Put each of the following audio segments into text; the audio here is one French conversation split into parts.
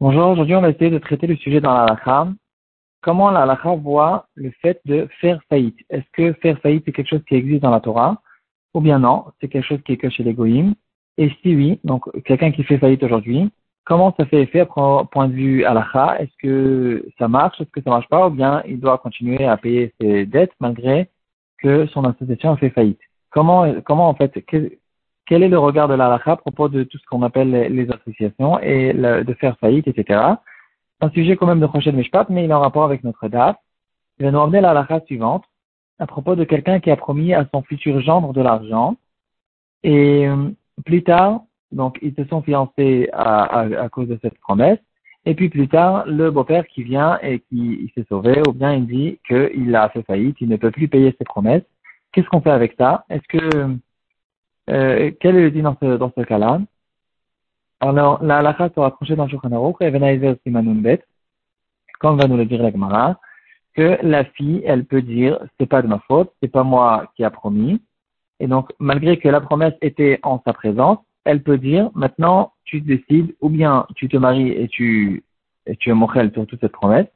Bonjour, aujourd'hui on va essayer de traiter le sujet dans la Comment la voit le fait de faire faillite? Est-ce que faire faillite c'est quelque chose qui existe dans la Torah? Ou bien non, c'est quelque chose qui est que chez Et si oui, donc quelqu'un qui fait faillite aujourd'hui, comment ça fait effet à point de vue halakha? Est-ce que ça marche? Est-ce que ça marche pas? Ou bien il doit continuer à payer ses dettes malgré que son association a fait faillite? Comment, comment en fait, quel est le regard de l'Alaha à propos de tout ce qu'on appelle les, associations et de faire faillite, etc. Un sujet quand même de Rochelle Mishpat, mais il est en rapport avec notre date. Il va nous emmener l'Alaha suivante à propos de quelqu'un qui a promis à son futur gendre de l'argent. Et euh, plus tard, donc ils se sont fiancés à, à, cause de cette promesse. Et puis plus tard, le beau-père qui vient et qui s'est sauvé, ou bien il dit qu'il a fait faillite, il ne peut plus payer ses promesses. Qu'est-ce qu'on fait avec ça? Est-ce que euh, quel est le dit dans ce, dans ce cas-là Alors, la halakha sera tranchée dans Shulchan Aruch, et Simanun Bet, comme va nous le dire la Gemara, que la fille, elle peut dire, c'est pas de ma faute, c'est pas moi qui a promis, et donc, malgré que la promesse était en sa présence, elle peut dire, maintenant, tu décides, ou bien tu te maries et tu, et tu es mochel sur toute cette promesse,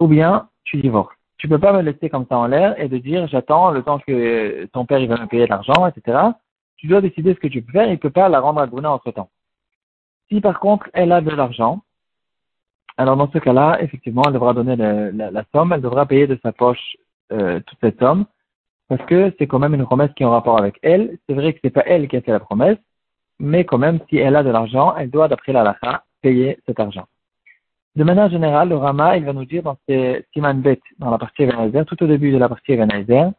ou bien tu divorces tu peux pas me laisser comme ça en l'air et de dire j'attends le temps que ton père il va me payer de l'argent, etc. Tu dois décider ce que tu peux faire, il peut pas la rendre à Bruna entre temps. Si par contre elle a de l'argent, alors dans ce cas-là, effectivement, elle devra donner la, somme, elle devra payer de sa poche euh, toute cette somme, parce que c'est quand même une promesse qui est en rapport avec elle. C'est vrai que c'est pas elle qui a fait la promesse, mais quand même, si elle a de l'argent, elle doit, d'après la lacha, payer cet argent. De manière générale, le Rama, il va nous dire dans ses Siman Bet, dans la partie Ebenezer, tout au début de la partie Ebenezer,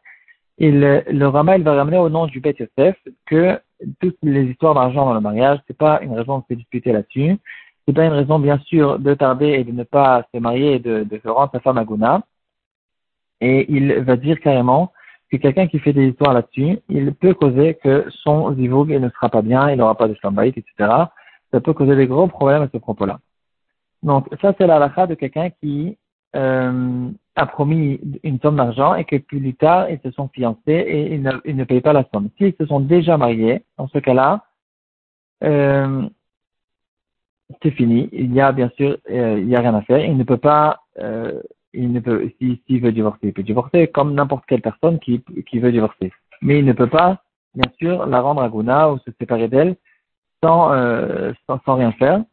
il, le Rama, il va ramener au nom du Bet Yosef que toutes les histoires d'argent dans le mariage, c'est pas une raison de se disputer là-dessus. C'est pas une raison, bien sûr, de tarder et de ne pas se marier et de, de rendre sa femme à Guna. Et il va dire carrément que quelqu'un qui fait des histoires là-dessus, il peut causer que son zivug ne sera pas bien, il n'aura pas de shambaït, etc. Ça peut causer des gros problèmes à ce propos-là. Donc, ça, c'est la lacha de quelqu'un qui euh, a promis une somme d'argent et que plus tard, ils se sont fiancés et ils ne, payent pas la somme. S'ils se sont déjà mariés, dans ce cas-là, euh, c'est fini. Il y a bien sûr, euh, il y a rien à faire. Il ne peut pas, euh, il ne peut, s'il si, veut divorcer, il peut divorcer comme n'importe quelle personne qui, qui veut divorcer. Mais il ne peut pas, bien sûr, la rendre à Guna ou se séparer d'elle sans, euh, sans, sans rien faire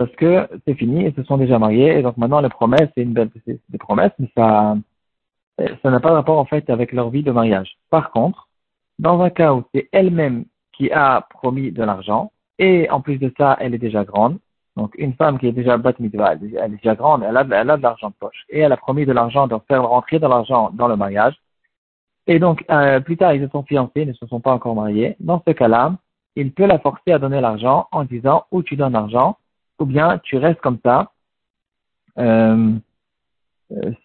parce que c'est fini, ils se sont déjà mariés, et donc maintenant les promesses, c'est une belle, c'est des promesses, mais ça, ça n'a pas rapport en fait avec leur vie de mariage. Par contre, dans un cas où c'est elle-même qui a promis de l'argent, et en plus de ça, elle est déjà grande, donc une femme qui est déjà bat mitzvah, elle est déjà grande, elle a, elle a de l'argent de poche, et elle a promis de l'argent, de faire rentrer de l'argent dans le mariage, et donc euh, plus tard ils se sont fiancés, ils ne se sont pas encore mariés, dans ce cas-là, il peut la forcer à donner l'argent en disant où tu donnes l'argent, ou bien tu restes comme ça, euh,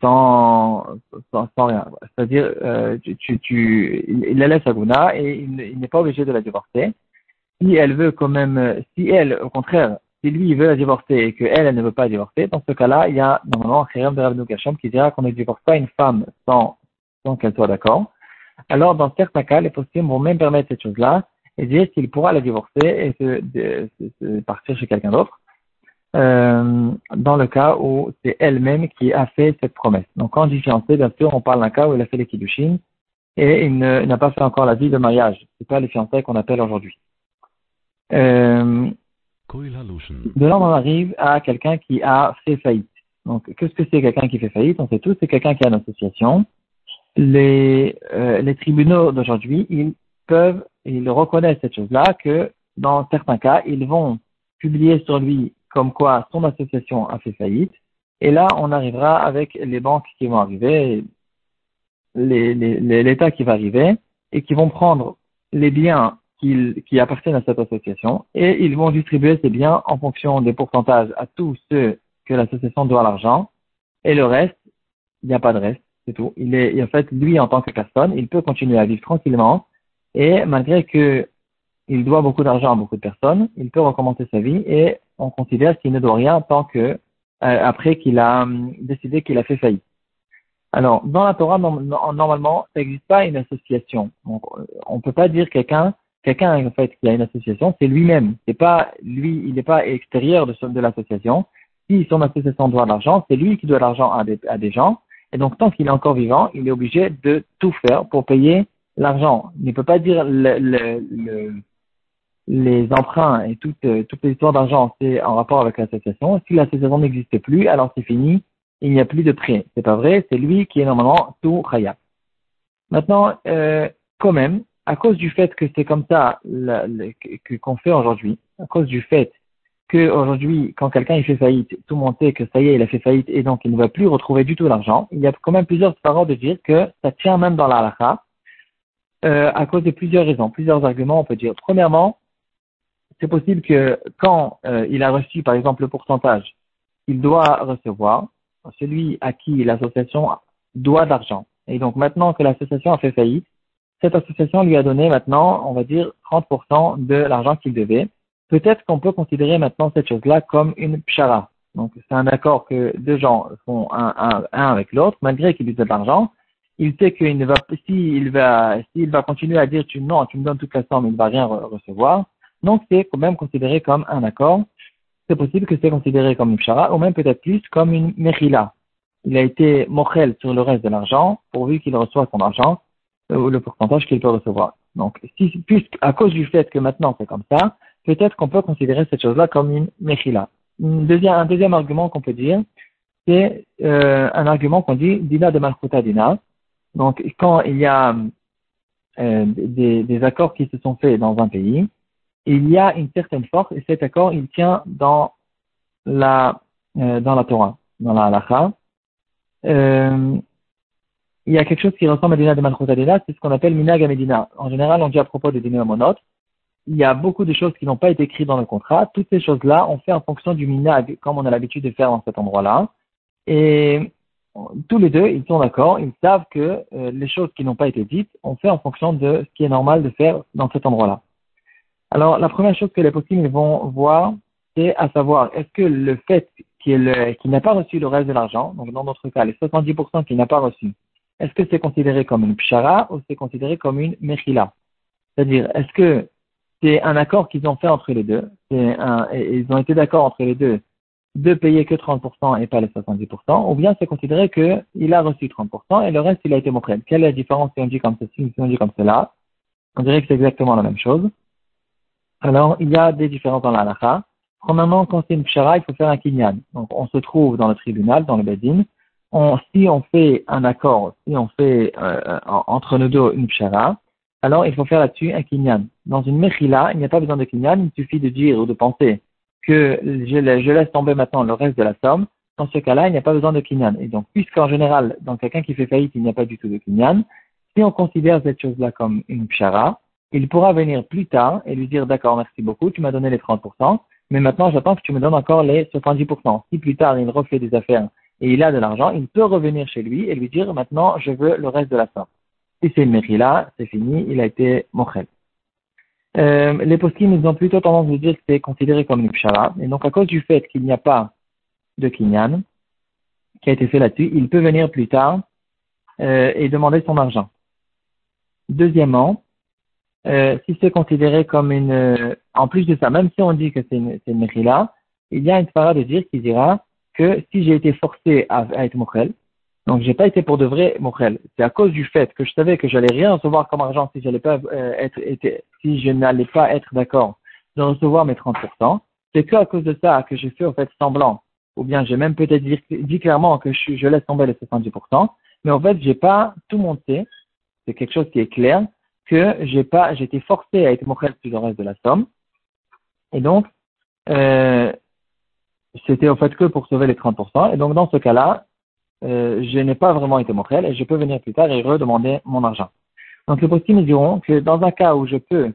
sans, sans, sans, rien. C'est-à-dire, euh, tu, tu, il la laisse à Guna et il, n'est pas obligé de la divorcer. Si elle veut quand même, si elle, au contraire, si lui veut la divorcer et qu'elle, elle ne veut pas divorcer, dans ce cas-là, il y a normalement un Khiram de qui dira qu'on ne divorce pas une femme sans, sans qu'elle soit d'accord. Alors, dans certains cas, les possibles vont même permettre cette chose-là et dire qu'il pourra la divorcer et se partir chez quelqu'un d'autre. Euh, dans le cas où c'est elle-même qui a fait cette promesse. Donc quand on dit fiancé, bien sûr, on parle d'un cas où il a fait les kiddushin et il n'a pas fait encore la vie de mariage. C'est pas les fiançailles qu'on appelle aujourd'hui. Euh, de là, on arrive à quelqu'un qui a fait faillite. Donc, qu'est-ce que c'est quelqu'un qui fait faillite? On sait tous, c'est quelqu'un qui a une association. Les, euh, les tribunaux d'aujourd'hui, ils peuvent, ils reconnaissent cette chose-là, que dans certains cas, ils vont publier sur lui comme quoi son association a fait faillite. Et là, on arrivera avec les banques qui vont arriver, l'État qui va arriver, et qui vont prendre les biens qui, appartiennent à cette association, et ils vont distribuer ces biens en fonction des pourcentages à tous ceux que l'association doit l'argent, et le reste, il n'y a pas de reste, c'est tout. Il est, en fait, lui, en tant que personne, il peut continuer à vivre tranquillement, et malgré que il doit beaucoup d'argent à beaucoup de personnes, il peut recommencer sa vie et on considère qu'il ne doit rien tant que euh, après qu'il a hum, décidé qu'il a fait faillite. Alors, dans la Torah, normalement, ça n'existe pas une association. Donc, on ne peut pas dire quelqu'un quelqu'un en fait qui a une association, c'est lui-même. C'est pas lui, il n'est pas extérieur de, l'association. Si son association doit de l'argent, c'est lui qui doit l'argent à des, à des gens. Et donc tant qu'il est encore vivant, il est obligé de tout faire pour payer l'argent. Il ne peut pas dire le, les emprunts et toutes, euh, toutes les histoires d'argent, c'est en rapport avec l'association. Si l'association n'existe plus, alors c'est fini, il n'y a plus de prêt. C'est pas vrai, c'est lui qui est normalement tout khaya. Maintenant, euh, quand même, à cause du fait que c'est comme ça qu'on fait aujourd'hui, à cause du fait que aujourd'hui, quand quelqu'un fait faillite, tout le monde sait que ça y est, il a fait faillite et donc il ne va plus retrouver du tout l'argent, il y a quand même plusieurs paroles de dire que ça tient même dans la halakha, euh, à cause de plusieurs raisons, plusieurs arguments, on peut dire. Premièrement, c'est possible que quand euh, il a reçu, par exemple, le pourcentage, il doit recevoir, celui à qui l'association doit d'argent. Et donc maintenant que l'association a fait faillite, cette association lui a donné maintenant, on va dire, 30% de l'argent qu'il devait. Peut-être qu'on peut considérer maintenant cette chose-là comme une pshara. Donc c'est un accord que deux gens font un, un, un avec l'autre, malgré qu'ils lui donnent de l'argent. Il sait qu'il ne va, s'il va, s'il va continuer à dire tu non, tu me donnes toute la somme, il ne va rien recevoir. Donc c'est quand même considéré comme un accord. C'est possible que c'est considéré comme une pshara, ou même peut-être plus comme une mechila. Il a été mochel sur le reste de l'argent, pourvu qu'il reçoit son argent, euh, ou le pourcentage qu'il peut recevoir. Donc, si, puisque, à cause du fait que maintenant c'est comme ça, peut-être qu'on peut considérer cette chose-là comme une mechila. Un deuxième argument qu'on peut dire, c'est euh, un argument qu'on dit dina de malchuta dina. Donc, quand il y a euh, des, des, accords qui se sont faits dans un pays, il y a une certaine force et cet accord, il tient dans la, euh, dans la Torah, dans la halakha. Euh, il y a quelque chose qui ressemble à Dina de Malchut c'est ce qu'on appelle Minag Medina. En général, on dit à propos de Dina Monot, il y a beaucoup de choses qui n'ont pas été écrites dans le contrat. Toutes ces choses-là, on fait en fonction du Minag, comme on a l'habitude de faire dans cet endroit-là. Et tous les deux, ils sont d'accord, ils savent que euh, les choses qui n'ont pas été dites, on fait en fonction de ce qui est normal de faire dans cet endroit-là. Alors, la première chose que les possibles vont voir, c'est à savoir, est-ce que le fait qu'il n'a pas reçu le reste de l'argent, donc dans notre cas, les 70% qu'il n'a pas reçu, est-ce que c'est considéré comme une pshara ou c'est considéré comme une mechila C'est-à-dire, est-ce que c'est un accord qu'ils ont fait entre les deux un, Ils ont été d'accord entre les deux de payer que 30% et pas les 70%, ou bien c'est considéré qu'il a reçu 30% et le reste, il a été mokrel. Quelle est la différence si on dit comme ceci ou si on dit comme cela? On dirait que c'est exactement la même chose. Alors, il y a des différences dans la. Premièrement, quand c'est une pshara, il faut faire un kinyan. Donc, on se trouve dans le tribunal, dans le bedin. Si on fait un accord, si on fait euh, entre nous deux une pshara, alors il faut faire là-dessus un kinyan. Dans une mechila, il n'y a pas besoin de kinyan, il suffit de dire ou de penser que je, laisse tomber maintenant le reste de la somme. Dans ce cas-là, il n'y a pas besoin de kinyan. Et donc, puisqu'en général, dans quelqu'un qui fait faillite, il n'y a pas du tout de kinyan, si on considère cette chose-là comme une pshara, il pourra venir plus tard et lui dire d'accord, merci beaucoup, tu m'as donné les 30%, mais maintenant j'attends que tu me donnes encore les 70%. Si plus tard il refait des affaires et il a de l'argent, il peut revenir chez lui et lui dire maintenant je veux le reste de la somme. Si c'est une là, c'est fini, il a été mochel. Euh, les poskim, ils ont plutôt tendance à dire que c'est considéré comme une pshara. Et donc, à cause du fait qu'il n'y a pas de kinyan qui a été fait là-dessus, il peut venir plus tard euh, et demander son argent. Deuxièmement, euh, si c'est considéré comme une, euh, en plus de ça, même si on dit que c'est une, une il y a une parole de dire qui dira que si j'ai été forcé à, être mochel, donc j'ai pas été pour de vrai mochel, c'est à cause du fait que je savais que j'allais rien recevoir comme argent si j'allais pas euh, être, si je n'allais pas être d'accord de recevoir mes 30%, c'est que à cause de ça que j'ai fait au fait semblant, ou bien j'ai même peut-être dit, clairement que je, je laisse tomber les 70%, mais en fait j'ai pas tout monté, c'est quelque chose qui est clair, que j'ai pas, été forcé à être mochel sur le reste de la somme. Et donc, euh, c'était au fait que pour sauver les 30%. Et donc, dans ce cas-là, euh, je n'ai pas vraiment été mochel et je peux venir plus tard et redemander mon argent. Donc, les postes me diront que dans un cas où je peux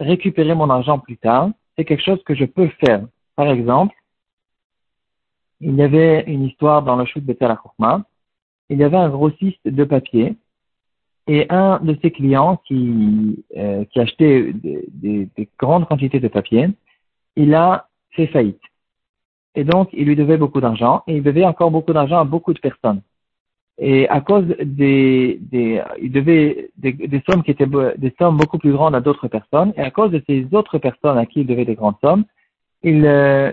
récupérer mon argent plus tard, c'est quelque chose que je peux faire. Par exemple, il y avait une histoire dans le shoot de Tel Il y avait un grossiste de papier et un de ses clients qui, euh, qui achetait des, des, des, grandes quantités de papier, il a fait faillite. Et donc, il lui devait beaucoup d'argent et il devait encore beaucoup d'argent à beaucoup de personnes. et à cause des, des il devait des, sommes qui étaient des sommes beaucoup plus grandes à d'autres personnes, et à cause de ces autres personnes à qui il devait des grandes sommes, il, euh,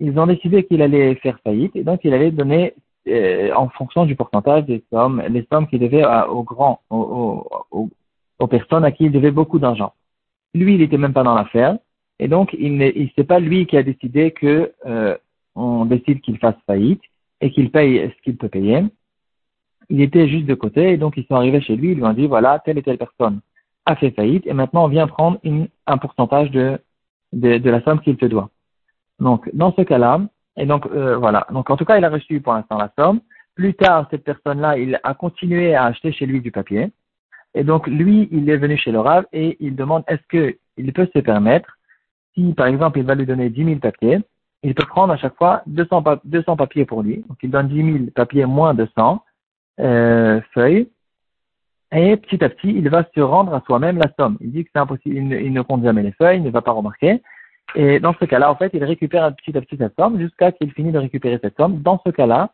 ils ont décidé qu'il allait faire faillite, et donc il allait donner euh, en fonction du pourcentage des sommes, les sommes qu'il devait aux grands, aux, personnes à qui il devait beaucoup d'argent. Lui, il n'était même pas dans l'affaire, et donc il n'est, c'est pas lui qui a décidé que euh, on décide qu'il fasse faillite et qu'il paye ce qu'il peut payer il était juste de côté, et donc ils sont arrivés chez lui, ils lui ont dit, voilà, telle et telle personne a fait faillite, et maintenant on vient prendre une, un pourcentage de, de, de la somme qu'il te doit. Donc, dans ce cas-là, et donc euh, voilà, donc en tout cas, il a reçu pour l'instant la somme. Plus tard, cette personne-là, il a continué à acheter chez lui du papier, et donc lui, il est venu chez le et il demande est-ce qu'il peut se permettre, si par exemple il va lui donner 10 000 papiers, il peut prendre à chaque fois 200, 200 papiers pour lui, donc il donne 10 000 papiers moins de 100, euh, feuilles. Et petit à petit, il va se rendre à soi-même la somme. Il dit que c'est impossible, il ne, compte jamais les feuilles, il ne va pas remarquer. Et dans ce cas-là, en fait, il récupère petit à petit cette somme jusqu'à qu'il finisse de récupérer cette somme. Dans ce cas-là,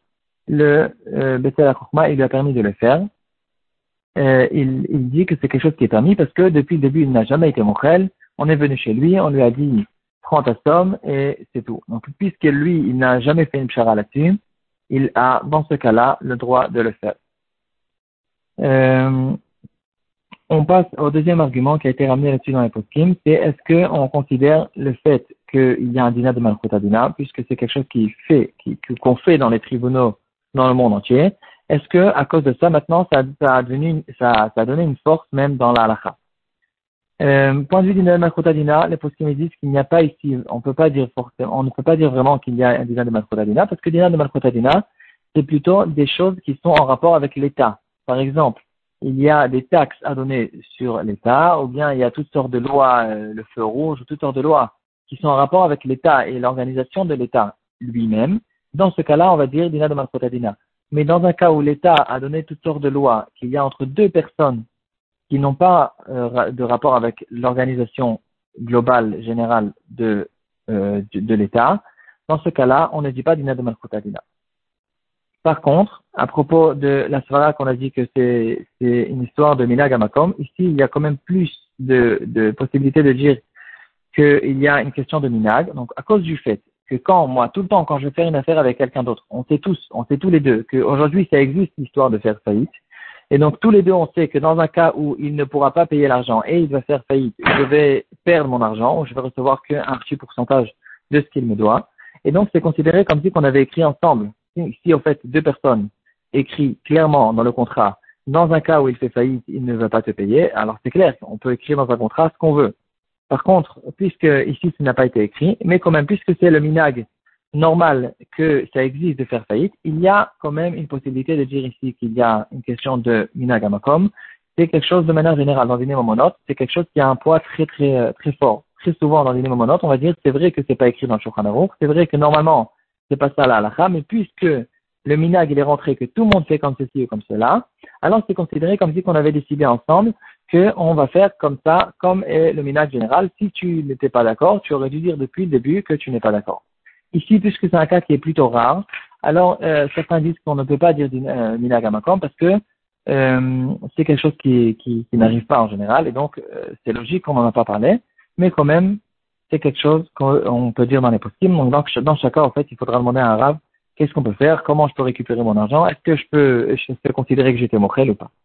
le euh, Bethel il lui a permis de le faire. Euh, il, il, dit que c'est quelque chose qui est permis parce que depuis le début, il n'a jamais été mochel. On est venu chez lui, on lui a dit prends ta somme et c'est tout. Donc, puisque lui, il n'a jamais fait une chara là-dessus, il a, dans ce cas-là, le droit de le faire. Euh, on passe au deuxième argument qui a été ramené là-dessus dans les post c'est est-ce qu'on considère le fait qu'il y a un dîner de Malchutadina, puisque c'est quelque chose qui fait, qu'on fait dans les tribunaux dans le monde entier, est-ce que à cause de ça, maintenant, ça, a, donné, ça, a donné une force même dans la halakha? Euh, point de vue d'Inal Malchutadina, les poskim disent qu'il n'y a pas ici, on peut pas dire forcément, on ne peut pas dire vraiment qu'il y a un dîner de Malchutadina, parce que dîner de Malchutadina, c'est plutôt des choses qui sont en rapport avec l'État. Par exemple, il y a des taxes à donner sur l'État, ou bien il y a toutes sortes de lois, euh, le feu rouge, toutes sortes de lois qui sont en rapport avec l'État et l'organisation de l'État lui-même. Dans ce cas-là, on va dire dîner de Malchutadina. Mais dans un cas où l'État a donné toutes sortes de lois qu'il y a entre deux personnes qui n'ont pas euh, de rapport avec l'organisation globale générale de, euh, de, l'État, dans ce cas-là, on ne dit pas dina de Malchutadina. Par contre, à propos de la Svara qu'on a dit que c'est une histoire de Minag ici il y a quand même plus de, possibilités de dire qu'il y a une question de Minag. Donc, à cause du fait que quand moi, tout le temps, quand je fais une affaire avec quelqu'un d'autre, on sait tous, on sait tous les deux qu'aujourd'hui, ça existe l'histoire de faire faillite. Et donc tous les deux, on sait que dans un cas où il ne pourra pas payer l'argent et il va faire faillite, je vais perdre mon argent ou je vais recevoir qu'un petit pourcentage de ce qu'il me doit. Et donc c'est considéré comme si on avait écrit ensemble. Si, en fait deux personnes écrivent clairement dans le contrat, dans un cas où il fait faillite, il ne va pas te payer, alors c'est clair, on peut écrire dans un contrat ce qu'on veut. Par contre, puisque ici ce n'a pas été écrit, mais quand même, puisque c'est le minag normal que ça existe de faire faillite, il y a quand même une possibilité de dire ici qu'il y a une question de minagamakom. C'est quelque chose de manière générale dans les monotes, c'est quelque chose qui a un poids très très euh, très fort. Très souvent dans les monotes, on va dire c'est vrai que c'est pas écrit dans le Shulchan c'est vrai que normalement c'est pas ça la halakha, mais puisque le minag il est rentré que tout le monde fait comme ceci ou comme cela, alors c'est considéré comme si qu'on avait décidé ensemble qu'on va faire comme ça, comme est le minag général. Si tu n'étais pas d'accord, tu aurais dû dire depuis le début que tu n'es pas d'accord. Ici, puisque c'est un cas qui est plutôt rare, alors euh, certains disent qu'on ne peut pas dire euh, minagamakom parce que euh, c'est quelque chose qui, qui, qui n'arrive pas en général et donc euh, c'est logique qu'on n'en a pas parlé, mais quand même c'est quelque chose qu'on peut dire dans les possibles. Donc dans, chaque cas, en fait, il faudra demander à un arabe qu'est-ce qu'on peut faire, comment je peux récupérer mon argent, est-ce que je peux, je peux considérer que j'étais mochel ou pas?